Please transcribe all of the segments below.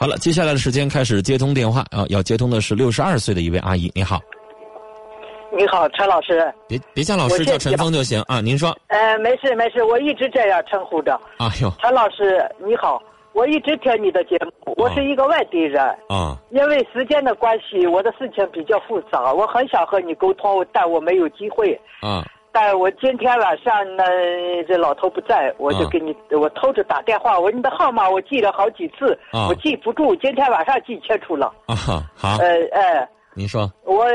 好了，接下来的时间开始接通电话啊，要接通的是六十二岁的一位阿姨，你好。你好，陈老师。别别叫老师，叫陈峰就行啊。您说。呃，没事没事，我一直这样称呼着。哎呦，陈老师你好，我一直听你的节目，我是一个外地人。啊。因为时间的关系，我的事情比较复杂，我很想和你沟通，但我没有机会。啊。但我今天晚上呢，这老头不在，我就给你，我偷着打电话，我说你的号码我记了好几次，我记不住，今天晚上记清楚了。啊，好。呃，哎。您说，我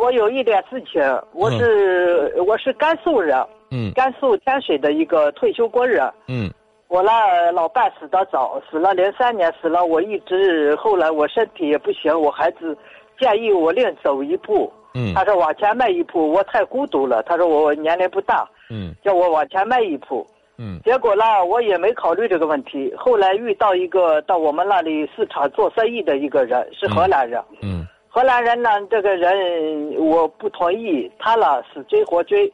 我有一点事情，我是我是甘肃人，嗯，甘肃天水的一个退休工人，嗯，我那老伴死的早，死了零三年死了，我一直后来我身体也不行，我孩子建议我另走一步，嗯，他说往前迈一步，我太孤独了，他说我年龄不大，嗯，叫我往前迈一步，嗯，结果呢，我也没考虑这个问题，后来遇到一个到我们那里市场做生意的一个人，是荷兰人，嗯。荷兰人呢，这个人我不同意，他呢死追活追，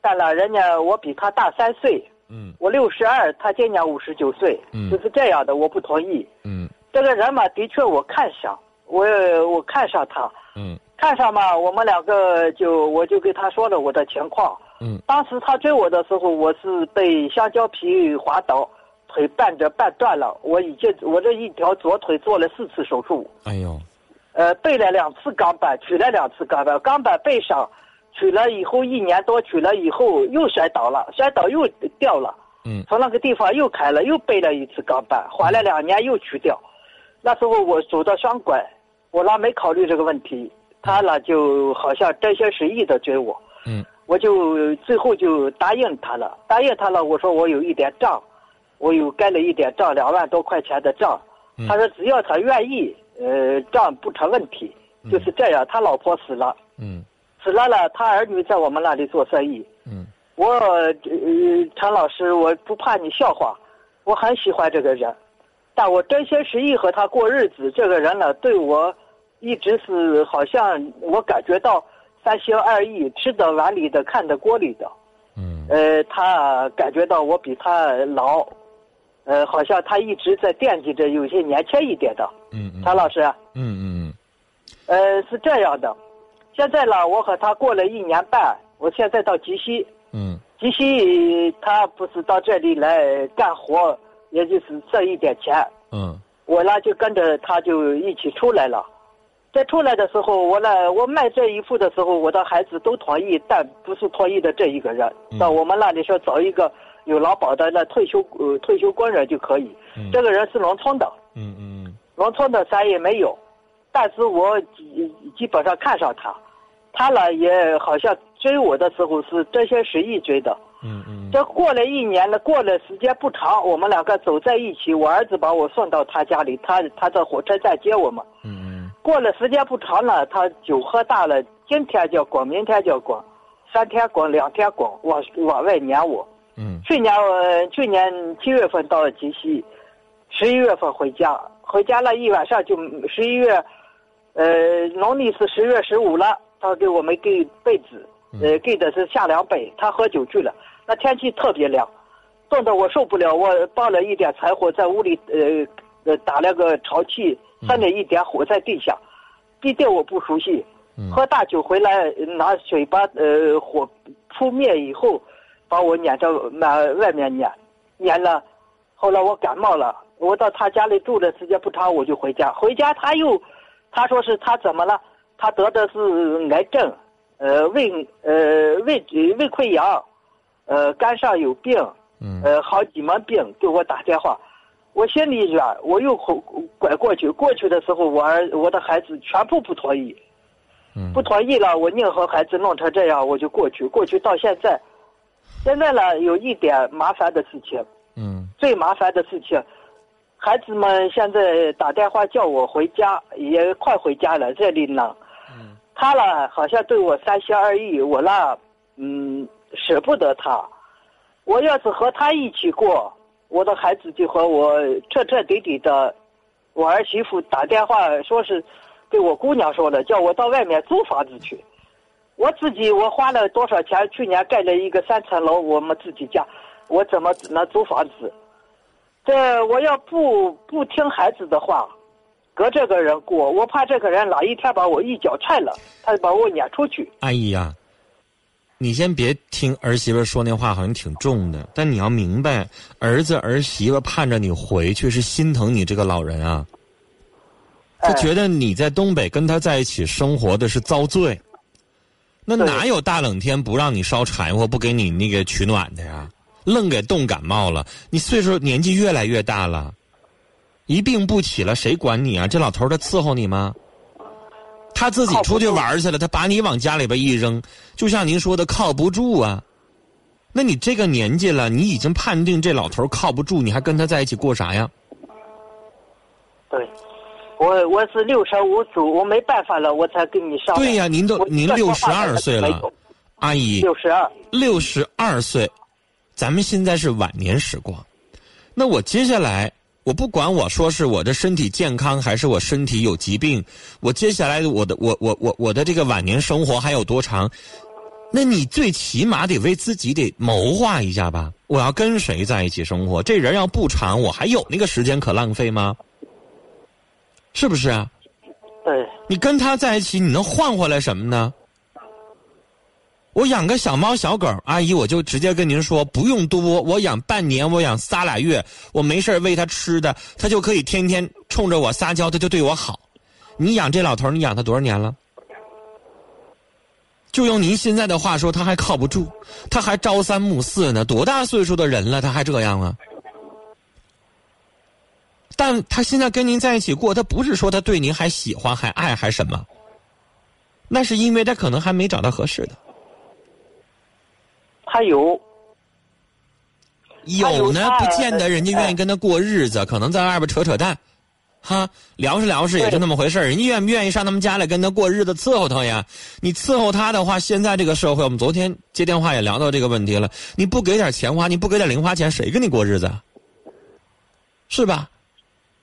但呢人家我比他大三岁，嗯，我六十二，他今年五十九岁，嗯，就是这样的，我不同意，嗯，这个人嘛，的确我看上，我我看上他，嗯，看上嘛，我们两个就我就跟他说了我的情况，嗯，当时他追我的时候，我是被香蕉皮滑倒，腿半折半断了，我已经我这一条左腿做了四次手术，哎呦。呃，背了两次钢板，取了两次钢板，钢板背上，取了以后一年多，取了以后又摔倒了，摔倒又掉了，嗯，从那个地方又开了，又背了一次钢板，缓了两年又取掉，那时候我走的双拐，我那没考虑这个问题，他呢就好像真心实意的追我，嗯，我就最后就答应他了，答应他了，我说我有一点账，我有盖了一点账，两万多块钱的账，他说只要他愿意。呃，账不成问题，就是这样。他老婆死了，嗯，死了了。他儿女在我们那里做生意，嗯。我呃，陈老师，我不怕你笑话，我很喜欢这个人，但我真心实意和他过日子。这个人呢，对我一直是好像我感觉到三心二意，吃的碗里的，看的锅里的，嗯。呃，他感觉到我比他老。呃，好像他一直在惦记着有些年轻一点的，嗯，常老师，嗯嗯嗯，呃，是这样的，现在呢，我和他过了一年半，我现在到吉西，嗯，吉西他不是到这里来干活，也就是挣一点钱，嗯，我呢就跟着他就一起出来了，在出来的时候，我呢我卖这一副的时候，我的孩子都同意，但不是同意的这一个人，到我们那里说找一个。有劳保的那退休呃退休工人就可以，这个人是农村的，嗯嗯，农村的啥也没有，但是我基基本上看上他，他呢也好像追我的时候是真心实意追的，嗯嗯，这过了一年了，过了时间不长，我们两个走在一起，我儿子把我送到他家里，他他在火车站接我们，嗯嗯，过了时间不长了，他酒喝大了，今天叫滚，明天叫滚，三天滚，两天滚，往往外撵我。嗯，去年我去年七月份到了吉西，十一月份回家，回家了一晚上就十一月，呃，农历是十月十五了，他给我们给被子，呃，给的是夏凉被，他喝酒去了，那天气特别凉，冻得我受不了，我抱了一点柴火在屋里，呃，呃，打了个潮气，上面一点火在地下，地点我不熟悉，喝大酒回来拿水把呃火扑灭以后。把我撵到那外面撵，撵了，后来我感冒了，我到他家里住的时间不长，我就回家。回家他又，他说是他怎么了？他得的是癌症，呃胃呃胃胃溃疡，呃肝上有病，呃好几门病给我打电话，我心里软，我又拐过去。过去的时候，我儿我的孩子全部不同意，不同意了，我宁和孩子弄成这样，我就过去。过去到现在。现在呢，有一点麻烦的事情。嗯。最麻烦的事情，孩子们现在打电话叫我回家，也快回家了，这里呢。嗯。他呢，好像对我三心二意，我呢，嗯，舍不得他。我要是和他一起过，我的孩子就和我彻彻底底的。我儿媳妇打电话说是，给我姑娘说的，叫我到外面租房子去。我自己我花了多少钱？去年盖了一个三层楼，我们自己家，我怎么能租房子？这我要不不听孩子的话，跟这个人过，我怕这个人哪一天把我一脚踹了，他就把我撵出去。阿姨呀，你先别听儿媳妇说那话，好像挺重的，但你要明白，儿子儿媳妇盼着你回去，是心疼你这个老人啊。他觉得你在东北跟他在一起生活的是遭罪，那哪有大冷天不让你烧柴火、不给你那个取暖的呀？愣给冻感冒了，你岁数年纪越来越大了。一病不起了，谁管你啊？这老头他伺候你吗？他自己出去玩去了，他把你往家里边一扔，就像您说的靠不住啊。那你这个年纪了，你已经判定这老头靠不住，你还跟他在一起过啥呀？对，我我是六神无主，我没办法了，我才跟你商量。对呀，您都您六十二岁了，阿姨。六十二。六十二岁，咱们现在是晚年时光，那我接下来。我不管我说是我的身体健康还是我身体有疾病，我接下来我的我我我我的这个晚年生活还有多长？那你最起码得为自己得谋划一下吧。我要跟谁在一起生活？这人要不长，我还有那个时间可浪费吗？是不是啊？对。你跟他在一起，你能换回来什么呢？我养个小猫小狗，阿姨，我就直接跟您说，不用多，我养半年，我养仨俩月，我没事喂它吃的，它就可以天天冲着我撒娇，它就对我好。你养这老头，你养他多少年了？就用您现在的话说，他还靠不住，他还朝三暮四呢，多大岁数的人了，他还这样啊？但他现在跟您在一起过，他不是说他对您还喜欢、还爱、还什么，那是因为他可能还没找到合适的。他有，有呢，不见得人家愿意跟他过日子，可能在外边扯扯淡，哈，聊是聊是也就那么回事人家愿不愿意上他们家来跟他过日子，伺候他呀？你伺候他的话，现在这个社会，我们昨天接电话也聊到这个问题了。你不给点钱花，你不给点零花钱，谁跟你过日子？是吧？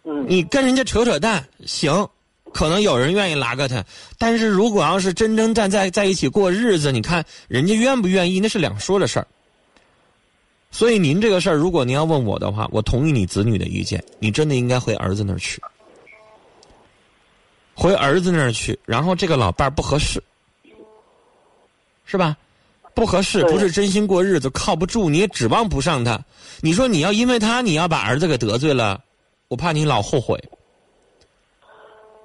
嗯，你跟人家扯扯淡行。可能有人愿意拉个他，但是如果要是真正站在在一起过日子，你看人家愿不愿意，那是两说的事儿。所以您这个事儿，如果您要问我的话，我同意你子女的意见，你真的应该回儿子那儿去，回儿子那儿去。然后这个老伴儿不合适，是吧？不合适，不是真心过日子，靠不住，你也指望不上他。你说你要因为他，你要把儿子给得罪了，我怕你老后悔。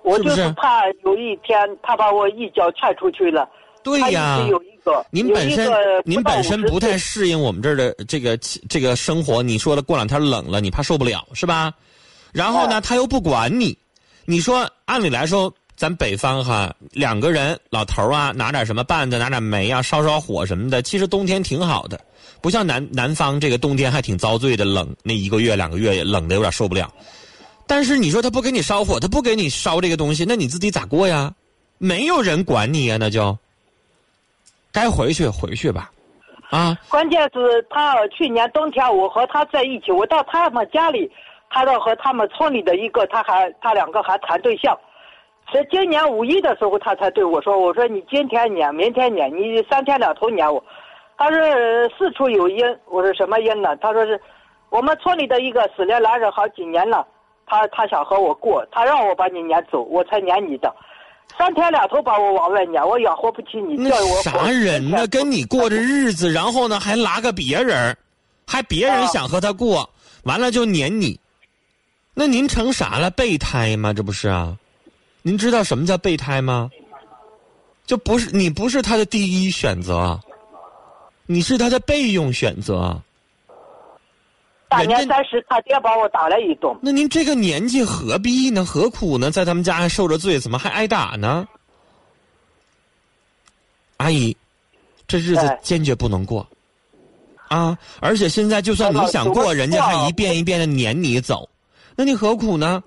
我就是怕有一天他把我一脚踹出去了。对呀，您本身您本身不太适应我们这儿的这个这个生活。你说了过两天冷了，你怕受不了是吧？然后呢，他又不管你。你说按理来说，咱北方哈，两个人老头啊，拿点什么棒子，拿点煤啊，烧烧火什么的，其实冬天挺好的。不像南南方这个冬天还挺遭罪的，冷那一个月两个月冷的有点受不了。但是你说他不给你烧火，他不给你烧这个东西，那你自己咋过呀？没有人管你呀，那就该回去回去吧，啊！关键是他去年冬天我和他在一起，我到他们家里，他到和他们村里的一个，他还他两个还谈对象。是今年五一的时候，他才对我说：“我说你今天撵，明天撵，你三天两头撵我。”他说：“事出有因。”我说：“什么因呢？”他说：“是我们村里的一个死了男人好几年了。”他他想和我过，他让我把你撵走，我才撵你的。三天两头把我往外撵，我养活不起你，叫我啥人呢？跟你过着日子，然后呢还拉个别人，还别人想和他过，完了就撵你。那您成啥了？备胎吗？这不是啊？您知道什么叫备胎吗？就不是你不是他的第一选择，你是他的备用选择。大年三十，他爹把我打了一顿。那您这个年纪何必呢？何苦呢？在他们家还受着罪，怎么还挨打呢？阿姨，这日子坚决不能过啊！而且现在就算你想过，人家还一遍一遍的撵你走，那你何苦呢？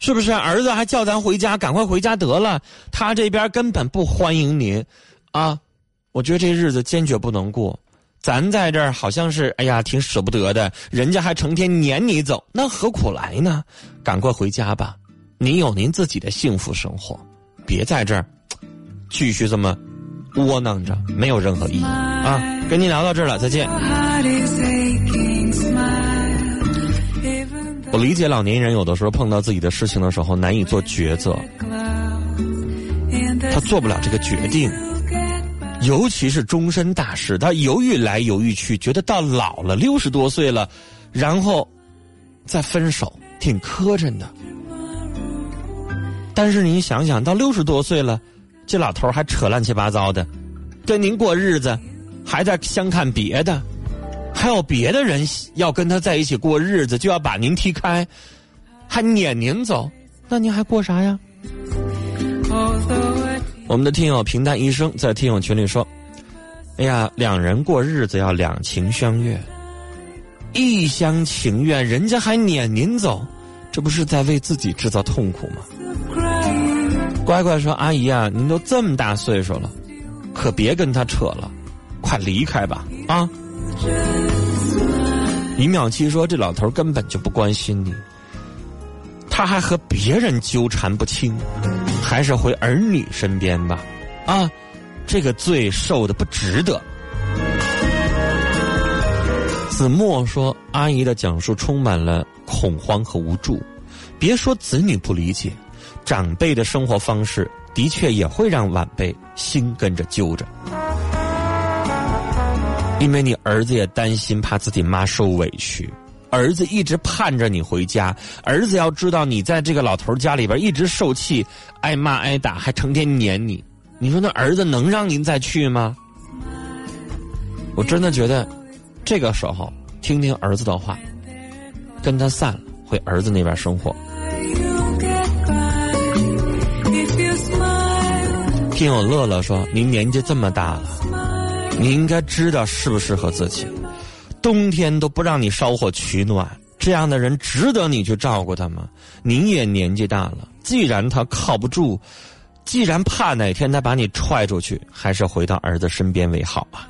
是不是？儿子还叫咱回家，赶快回家得了。他这边根本不欢迎您啊！我觉得这日子坚决不能过。咱在这儿好像是，哎呀，挺舍不得的。人家还成天撵你走，那何苦来呢？赶快回家吧，您有您自己的幸福生活，别在这儿继续这么窝囊着，没有任何意义啊！跟您聊到这儿了，再见。我理解老年人有的时候碰到自己的事情的时候难以做抉择，他做不了这个决定，尤其是终身大事，他犹豫来犹豫去，觉得到老了六十多岁了，然后再分手，挺磕碜的。但是您想想到六十多岁了，这老头还扯乱七八糟的，跟您过日子，还在相看别的。还有别的人要跟他在一起过日子，就要把您踢开，还撵您走，那您还过啥呀？我们的听友平淡医生在听友群里说：“哎呀，两人过日子要两情相悦，一厢情愿，人家还撵您走，这不是在为自己制造痛苦吗？”乖乖说：“阿姨啊，您都这么大岁数了，可别跟他扯了，快离开吧啊！”李淼七说：“这老头根本就不关心你，他还和别人纠缠不清，还是回儿女身边吧。啊，这个罪受的不值得。”子墨说：“阿姨的讲述充满了恐慌和无助，别说子女不理解，长辈的生活方式的确也会让晚辈心跟着揪着。”因为你儿子也担心，怕自己妈受委屈，儿子一直盼着你回家。儿子要知道你在这个老头家里边一直受气，挨骂挨打，还成天撵你。你说那儿子能让您再去吗？我真的觉得，这个时候听听儿子的话，跟他散了，回儿子那边生活。听我乐乐说，您年纪这么大了。你应该知道适不适合自己，冬天都不让你烧火取暖，这样的人值得你去照顾他吗？你也年纪大了，既然他靠不住，既然怕哪天他把你踹出去，还是回到儿子身边为好啊。